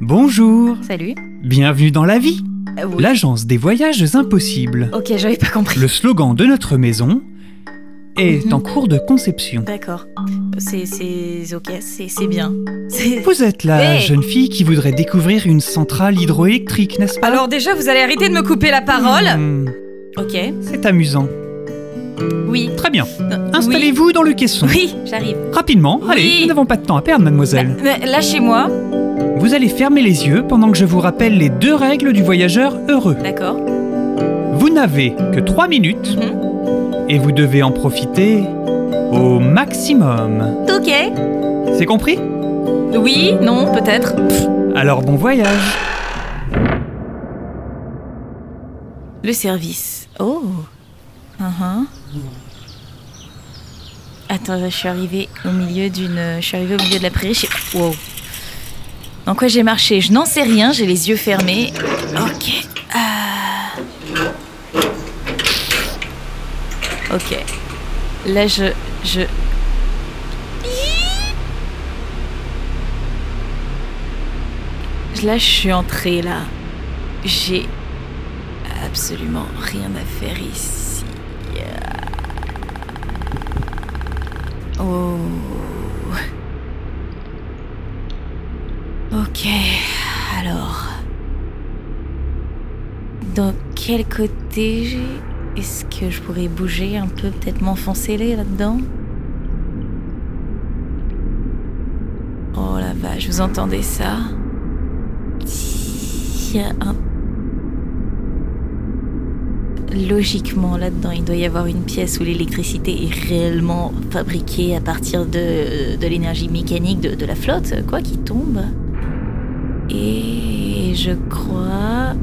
Bonjour, Salut. bienvenue dans la vie, Euh, oui. l'agence des voyages impossibles. Ok, j'avais pas compris. Le slogan de notre maison est Mhm. en cours de conception. D'accord. C'est, c'est, ok, c'est, bien. Vous êtes la Hey jeune fille qui voudrait découvrir une centrale hydroélectrique, n'est-ce pas? Alors déjà, vous allez arrêter de me couper la parole. Hmm, Ok. C'est amusant. Oui. Très bien. Euh, Installez-vous dans le caisson. Oui, j'arrive. Rapidement, allez, nous n'avons pas de temps à perdre, mademoiselle. Bah, bah, Lâchez-moi. Vous allez fermer les yeux pendant que je vous rappelle les deux règles du voyageur heureux. D'accord. Vous n'avez que trois minutes Mhm. et vous devez en profiter au maximum. Ok. C'est compris? Oui, non, peut-être. Alors bon voyage. Le service. Oh. Uh-huh. Attends, je suis arrivée au milieu d'une. Je suis arrivée au milieu de la prairie. Wow. Dans quoi j'ai marché Je n'en sais rien. J'ai les yeux fermés. Ok. Ah. Ok. Là, je. Je. Là, je suis entrée là. J'ai absolument rien à faire ici. Oh. Ok, alors. Dans quel côté est-ce que je pourrais bouger un peu, peut-être m'enfoncer là- là-dedans? Oh la vache, vous entendez ça? Un Logiquement, là-dedans, il doit y avoir une pièce où l'électricité est réellement fabriquée à partir de, de l'énergie mécanique de, de la flotte, quoi, qui tombe. Et je crois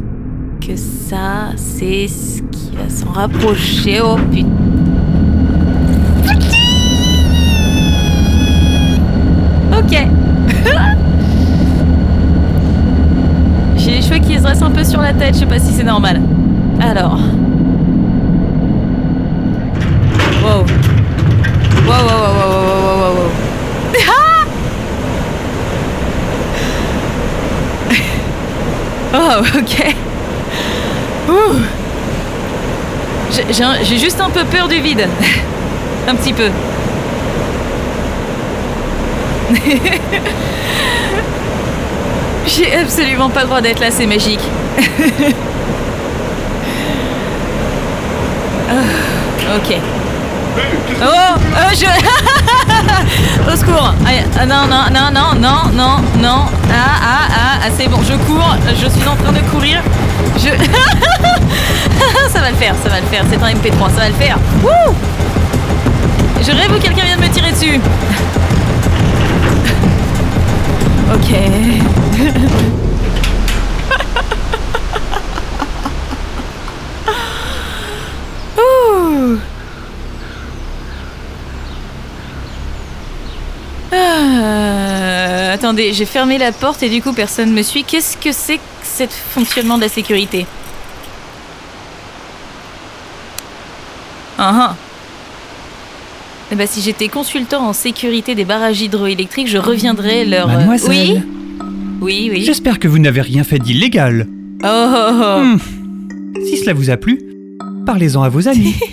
que ça, c'est ce qui va s'en rapprocher. Oh putain. Ok. J'ai les cheveux qui se dressent un peu sur la tête, je sais pas si c'est normal. Alors. Wow. Wow, wow, wow, wow, wow, wow, wow, wow. Oh, ok. Ouh. J'ai- juste un peu peur du vide. un petit peu. J'ai absolument pas le droit d'être là, c'est magique. Ah, ok. Oh, oh, je... Au secours. Ah, non, non, non, non, non, non, non. Ah, c'est bon, je cours. Je suis en train de courir. Je... ça va le faire, ça va le faire. C'est un MP3, ça va le faire. Wouh je rêve où quelqu'un vient de me tirer dessus. Ok. Ouh. Ah, attendez, j'ai fermé la porte et du coup personne me suit. Qu'est-ce que c'est que ce fonctionnement de la sécurité? Ah ah. Eh ben, si j'étais consultant en sécurité des barrages hydroélectriques, je reviendrais leur. euh, Mademoiselle, Oui, oui, oui. j'espère que vous n'avez rien fait d'illégal. Oh, oh, oh. Hmm. Si cela vous a plu, parlez-en à vos amis.